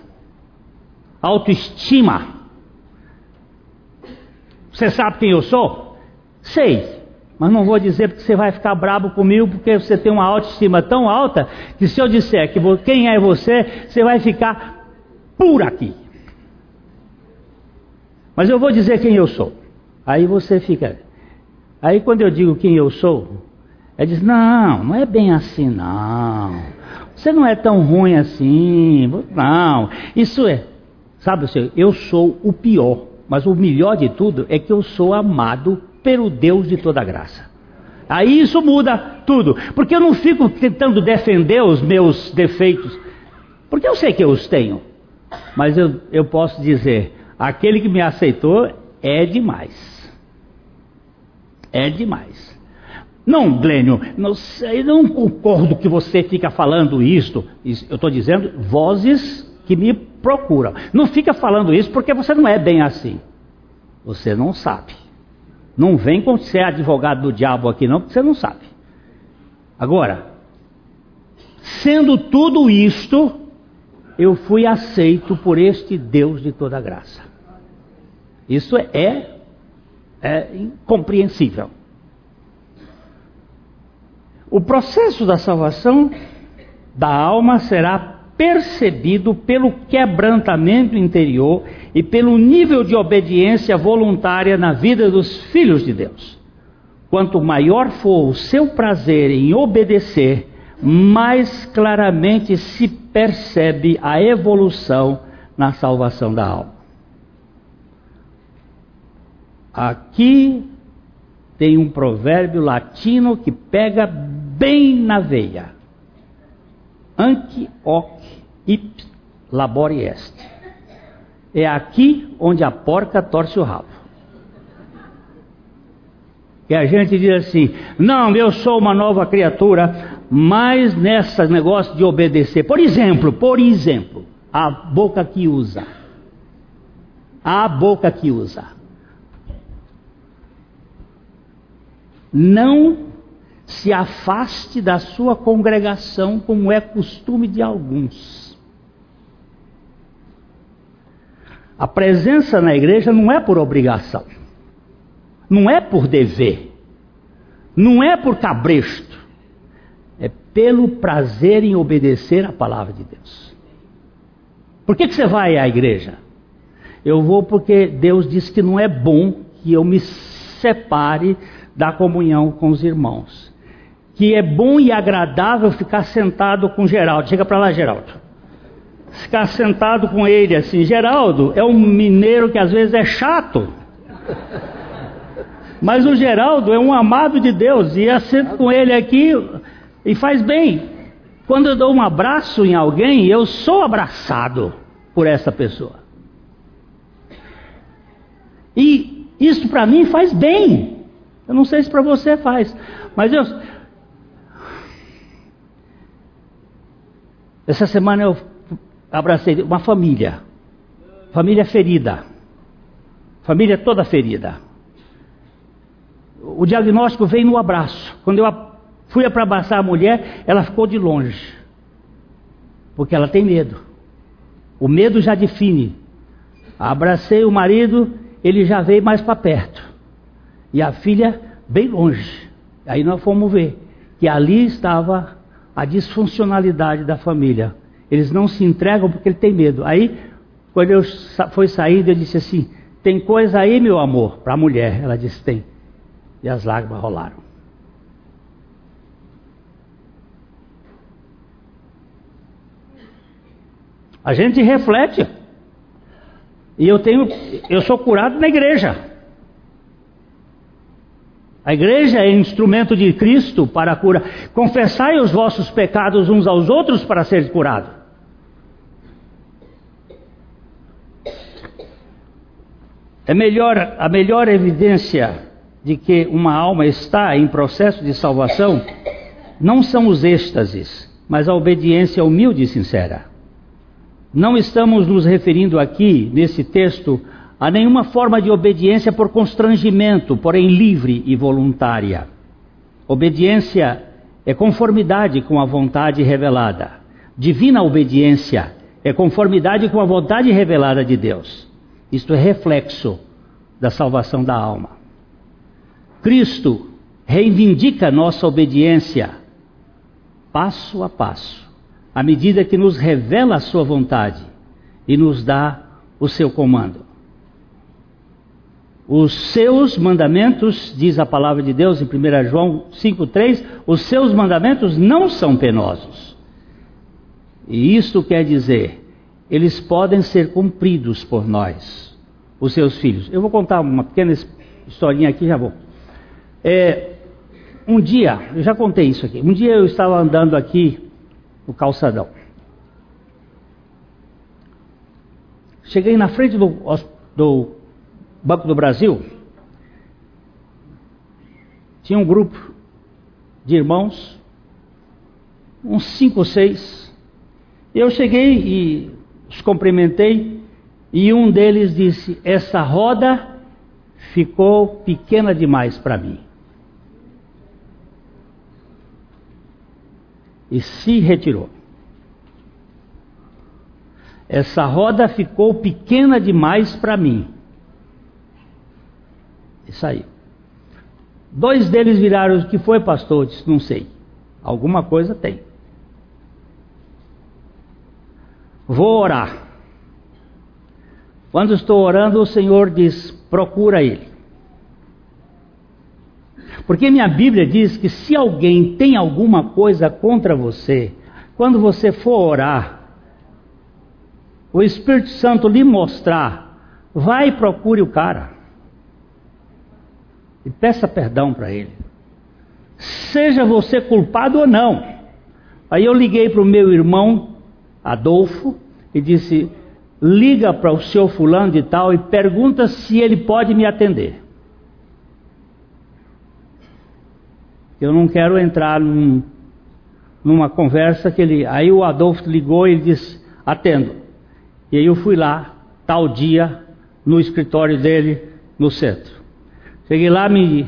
autoestima. Você sabe quem eu sou? Sei, mas não vou dizer porque você vai ficar bravo comigo, porque você tem uma autoestima tão alta que se eu disser que quem é você, você vai ficar por aqui. Mas eu vou dizer quem eu sou. Aí você fica. Aí quando eu digo quem eu sou, é diz: não, não é bem assim, não. Você não é tão ruim assim. Não, isso é. Sabe, eu sou o pior, mas o melhor de tudo é que eu sou amado pelo Deus de toda graça. Aí isso muda tudo, porque eu não fico tentando defender os meus defeitos, porque eu sei que eu os tenho, mas eu, eu posso dizer: aquele que me aceitou é demais. É demais. Não, Glênio, não, eu não concordo que você fica falando isto. Eu estou dizendo vozes que me procuram. Não fica falando isso porque você não é bem assim. Você não sabe. Não vem com ser advogado do diabo aqui não, porque você não sabe. Agora, sendo tudo isto, eu fui aceito por este Deus de toda graça. Isso é, é incompreensível. O processo da salvação da alma será percebido pelo quebrantamento interior e pelo nível de obediência voluntária na vida dos filhos de Deus. Quanto maior for o seu prazer em obedecer, mais claramente se percebe a evolução na salvação da alma. Aqui tem um provérbio latino que pega bem na veia. Anque hoc ip labore est. É aqui onde a porca torce o rabo. Que a gente diz assim: não, eu sou uma nova criatura, mas nesse negócio de obedecer. Por exemplo, por exemplo, a boca que usa. A boca que usa. Não se afaste da sua congregação, como é costume de alguns. A presença na igreja não é por obrigação, não é por dever, não é por cabresto, é pelo prazer em obedecer a palavra de Deus. Por que, que você vai à igreja? Eu vou porque Deus disse que não é bom que eu me separe da comunhão com os irmãos. Que é bom e agradável ficar sentado com Geraldo. Chega para lá, Geraldo. Ficar sentado com ele assim. Geraldo é um mineiro que às vezes é chato. Mas o Geraldo é um amado de Deus. E assento com ele aqui e faz bem. Quando eu dou um abraço em alguém, eu sou abraçado por essa pessoa. E isso para mim faz bem. Eu não sei se para você faz, mas eu. Essa semana eu abracei uma família, família ferida, família toda ferida. O diagnóstico veio no abraço. Quando eu fui para abraçar a mulher, ela ficou de longe, porque ela tem medo. O medo já define. Abracei o marido, ele já veio mais para perto e a filha bem longe. Aí nós fomos ver que ali estava a disfuncionalidade da família. Eles não se entregam porque ele tem medo. Aí, quando eu fui sair, eu disse assim: Tem coisa aí, meu amor? Para a mulher. Ela disse: Tem. E as lágrimas rolaram. A gente reflete. E eu tenho, eu sou curado na igreja. A igreja é instrumento de Cristo para a cura. Confessai os vossos pecados uns aos outros para ser curado. É melhor, a melhor evidência de que uma alma está em processo de salvação não são os êxtases, mas a obediência humilde e sincera. Não estamos nos referindo aqui, nesse texto, a nenhuma forma de obediência por constrangimento, porém livre e voluntária. Obediência é conformidade com a vontade revelada. Divina obediência é conformidade com a vontade revelada de Deus. Isto é reflexo da salvação da alma. Cristo reivindica nossa obediência passo a passo, à medida que nos revela a sua vontade e nos dá o seu comando. Os seus mandamentos, diz a palavra de Deus em 1 João 5,3, os seus mandamentos não são penosos. E isto quer dizer, eles podem ser cumpridos por nós, os seus filhos. Eu vou contar uma pequena historinha aqui, já vou. É, um dia, eu já contei isso aqui, um dia eu estava andando aqui no calçadão. Cheguei na frente do, do Banco do Brasil, tinha um grupo de irmãos, uns cinco ou seis. Eu cheguei e os cumprimentei, e um deles disse: Essa roda ficou pequena demais para mim. E se retirou. Essa roda ficou pequena demais para mim. E saiu. Dois deles viraram, o que foi, pastor? Eu disse, não sei. Alguma coisa tem. Vou orar. Quando estou orando, o Senhor diz: procura ele. Porque minha Bíblia diz que se alguém tem alguma coisa contra você, quando você for orar, o Espírito Santo lhe mostrar, vai e procure o cara. E peça perdão para ele. Seja você culpado ou não. Aí eu liguei para o meu irmão Adolfo e disse: liga para o seu fulano de tal e pergunta se ele pode me atender. Eu não quero entrar num, numa conversa que ele. Aí o Adolfo ligou e disse: atendo. E aí eu fui lá, tal dia, no escritório dele, no centro. Cheguei lá, me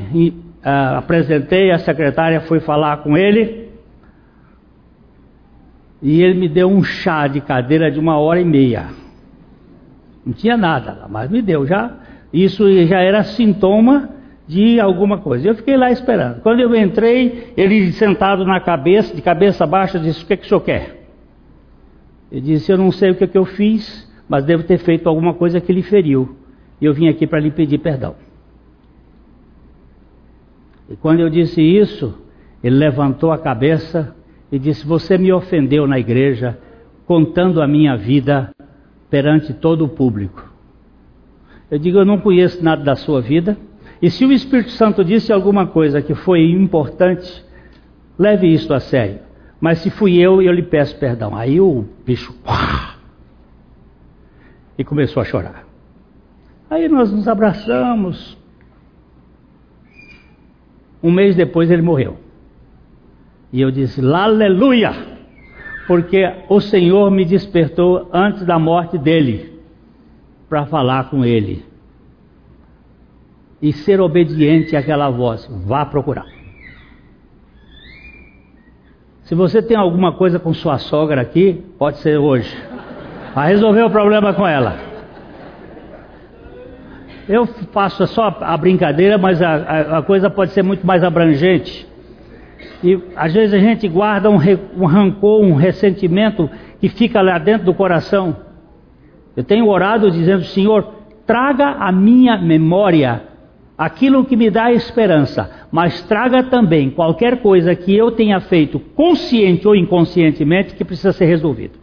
uh, apresentei, a secretária foi falar com ele. E ele me deu um chá de cadeira de uma hora e meia. Não tinha nada, mas me deu já. Isso já era sintoma de alguma coisa. Eu fiquei lá esperando. Quando eu entrei, ele sentado na cabeça, de cabeça baixa, disse: O que, é que o senhor quer? Ele disse: Eu não sei o que, é que eu fiz, mas devo ter feito alguma coisa que lhe feriu. E eu vim aqui para lhe pedir perdão. E quando eu disse isso, ele levantou a cabeça e disse: Você me ofendeu na igreja, contando a minha vida perante todo o público. Eu digo: Eu não conheço nada da sua vida e se o Espírito Santo disse alguma coisa que foi importante, leve isto a sério. Mas se fui eu, eu lhe peço perdão. Aí o bicho. E começou a chorar. Aí nós nos abraçamos. Um mês depois ele morreu. E eu disse: Aleluia! Porque o Senhor me despertou antes da morte dele para falar com ele e ser obediente àquela voz. Vá procurar. Se você tem alguma coisa com sua sogra aqui, pode ser hoje. Vai resolver o problema com ela. Eu faço só a brincadeira, mas a, a, a coisa pode ser muito mais abrangente. E às vezes a gente guarda um, um rancor, um ressentimento que fica lá dentro do coração. Eu tenho orado dizendo, Senhor, traga a minha memória aquilo que me dá esperança, mas traga também qualquer coisa que eu tenha feito consciente ou inconscientemente que precisa ser resolvido.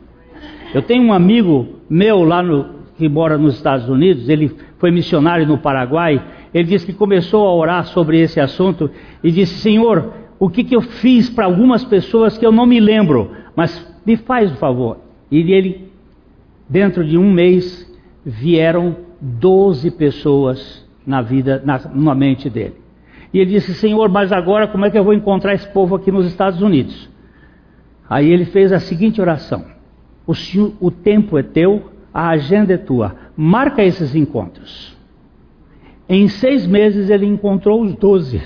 Eu tenho um amigo meu lá no, que mora nos Estados Unidos, ele foi missionário no Paraguai, ele disse que começou a orar sobre esse assunto e disse: Senhor, o que, que eu fiz para algumas pessoas que eu não me lembro, mas me faz o um favor. E ele, dentro de um mês, vieram 12 pessoas na vida, na, na mente dele. E ele disse: Senhor, mas agora como é que eu vou encontrar esse povo aqui nos Estados Unidos? Aí ele fez a seguinte oração: o, senhor, o tempo é teu, a agenda é tua, marca esses encontros. Em seis meses ele encontrou os doze.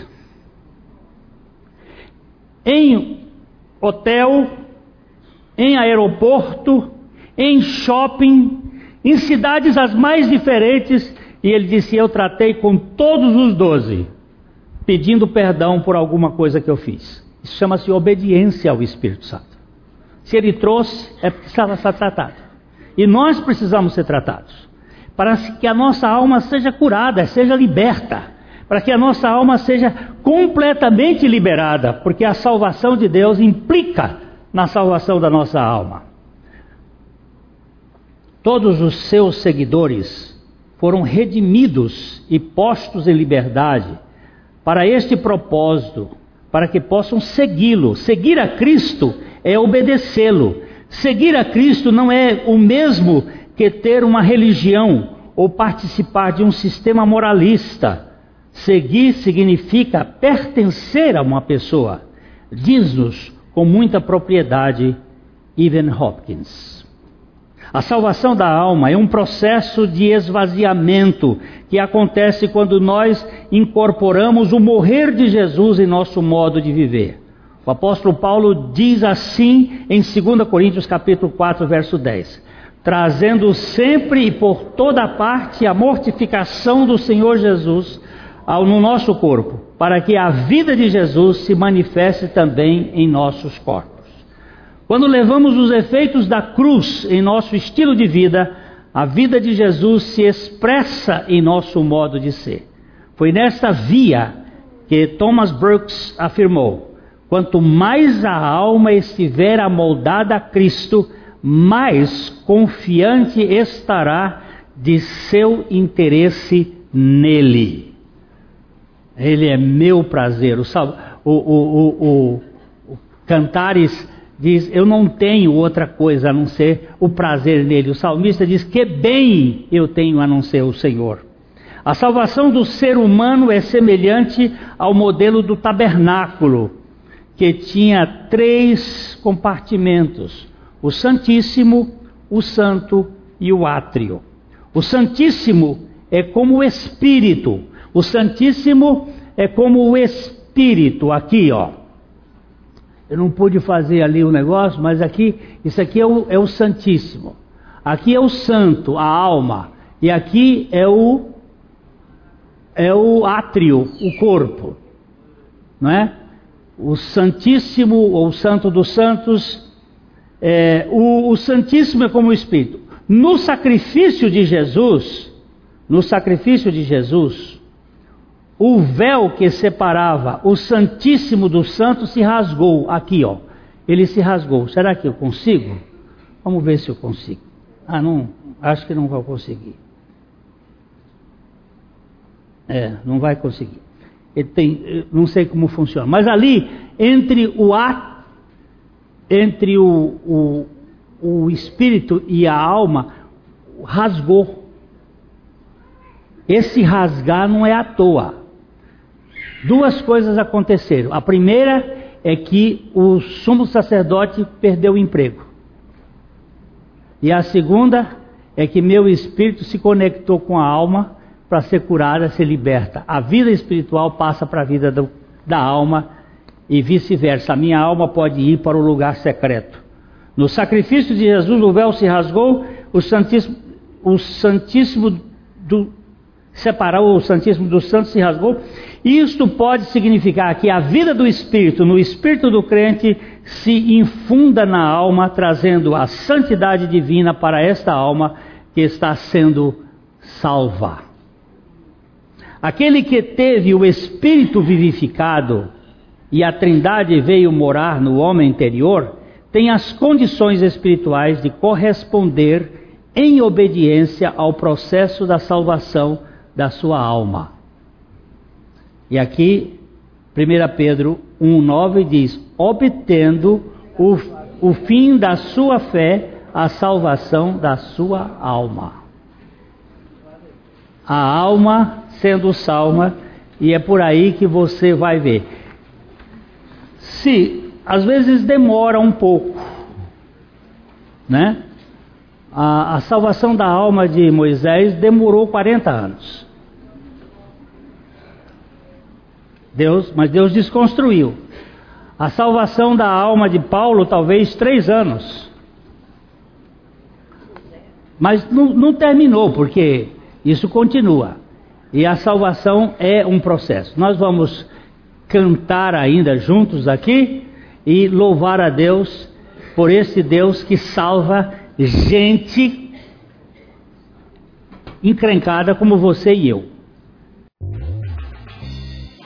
Em hotel, em aeroporto, em shopping, em cidades as mais diferentes, e ele disse: Eu tratei com todos os doze, pedindo perdão por alguma coisa que eu fiz. Isso chama-se obediência ao Espírito Santo. Se ele trouxe, é porque ser tratado. E nós precisamos ser tratados. Para que a nossa alma seja curada, seja liberta. Para que a nossa alma seja completamente liberada. Porque a salvação de Deus implica na salvação da nossa alma. Todos os seus seguidores foram redimidos e postos em liberdade para este propósito, para que possam segui-lo. Seguir a Cristo é obedecê-lo. Seguir a Cristo não é o mesmo que ter uma religião ou participar de um sistema moralista. Seguir significa pertencer a uma pessoa. Diz-nos com muita propriedade Evan Hopkins. A salvação da alma é um processo de esvaziamento que acontece quando nós incorporamos o morrer de Jesus em nosso modo de viver. O apóstolo Paulo diz assim em 2 Coríntios capítulo 4, verso 10: trazendo sempre e por toda parte a mortificação do Senhor Jesus ao, no nosso corpo, para que a vida de Jesus se manifeste também em nossos corpos. Quando levamos os efeitos da cruz em nosso estilo de vida, a vida de Jesus se expressa em nosso modo de ser. Foi nessa via que Thomas Brooks afirmou: quanto mais a alma estiver amoldada a Cristo, mais confiante estará de seu interesse nele. Ele é meu prazer. O, o, o, o Cantares diz: Eu não tenho outra coisa a não ser o prazer nele. O salmista diz: Que bem eu tenho a não ser o Senhor. A salvação do ser humano é semelhante ao modelo do tabernáculo, que tinha três compartimentos: o Santíssimo, o Santo e o Átrio. O Santíssimo é como o Espírito. O Santíssimo é como o Espírito, aqui, ó. Eu não pude fazer ali o negócio, mas aqui, isso aqui é o, é o Santíssimo. Aqui é o Santo, a alma. E aqui é o é o átrio, o corpo. Não é? O Santíssimo, ou o Santo dos Santos, é, o, o Santíssimo é como o Espírito. No sacrifício de Jesus, no sacrifício de Jesus, o véu que separava o Santíssimo do Santo se rasgou. Aqui, ó. Ele se rasgou. Será que eu consigo? Vamos ver se eu consigo. Ah, não. Acho que não vou conseguir. É, não vai conseguir. Ele tem, não sei como funciona. Mas ali, entre o a, entre o, o, o espírito e a alma, rasgou. Esse rasgar não é à toa. Duas coisas aconteceram. A primeira é que o sumo sacerdote perdeu o emprego. E a segunda é que meu espírito se conectou com a alma para ser curada, ser liberta. A vida espiritual passa para a vida do, da alma e vice-versa. A minha alma pode ir para o lugar secreto. No sacrifício de Jesus, o véu se rasgou, o Santíssimo, o Santíssimo do, separou o Santíssimo do Santo se rasgou. Isto pode significar que a vida do Espírito, no Espírito do crente, se infunda na alma, trazendo a santidade divina para esta alma que está sendo salva. Aquele que teve o Espírito vivificado e a Trindade veio morar no homem interior, tem as condições espirituais de corresponder em obediência ao processo da salvação da sua alma. E aqui, 1 Pedro 1,9 diz: obtendo o, o fim da sua fé, a salvação da sua alma. A alma sendo salva, e é por aí que você vai ver. Se às vezes demora um pouco, né? A, a salvação da alma de Moisés demorou 40 anos. Deus, mas Deus desconstruiu. A salvação da alma de Paulo, talvez três anos. Mas não, não terminou, porque isso continua. E a salvação é um processo. Nós vamos cantar ainda juntos aqui e louvar a Deus por esse Deus que salva gente encrencada como você e eu.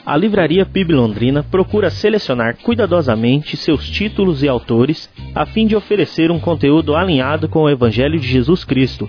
A Livraria PIB Londrina procura selecionar cuidadosamente seus títulos e autores a fim de oferecer um conteúdo alinhado com o Evangelho de Jesus Cristo.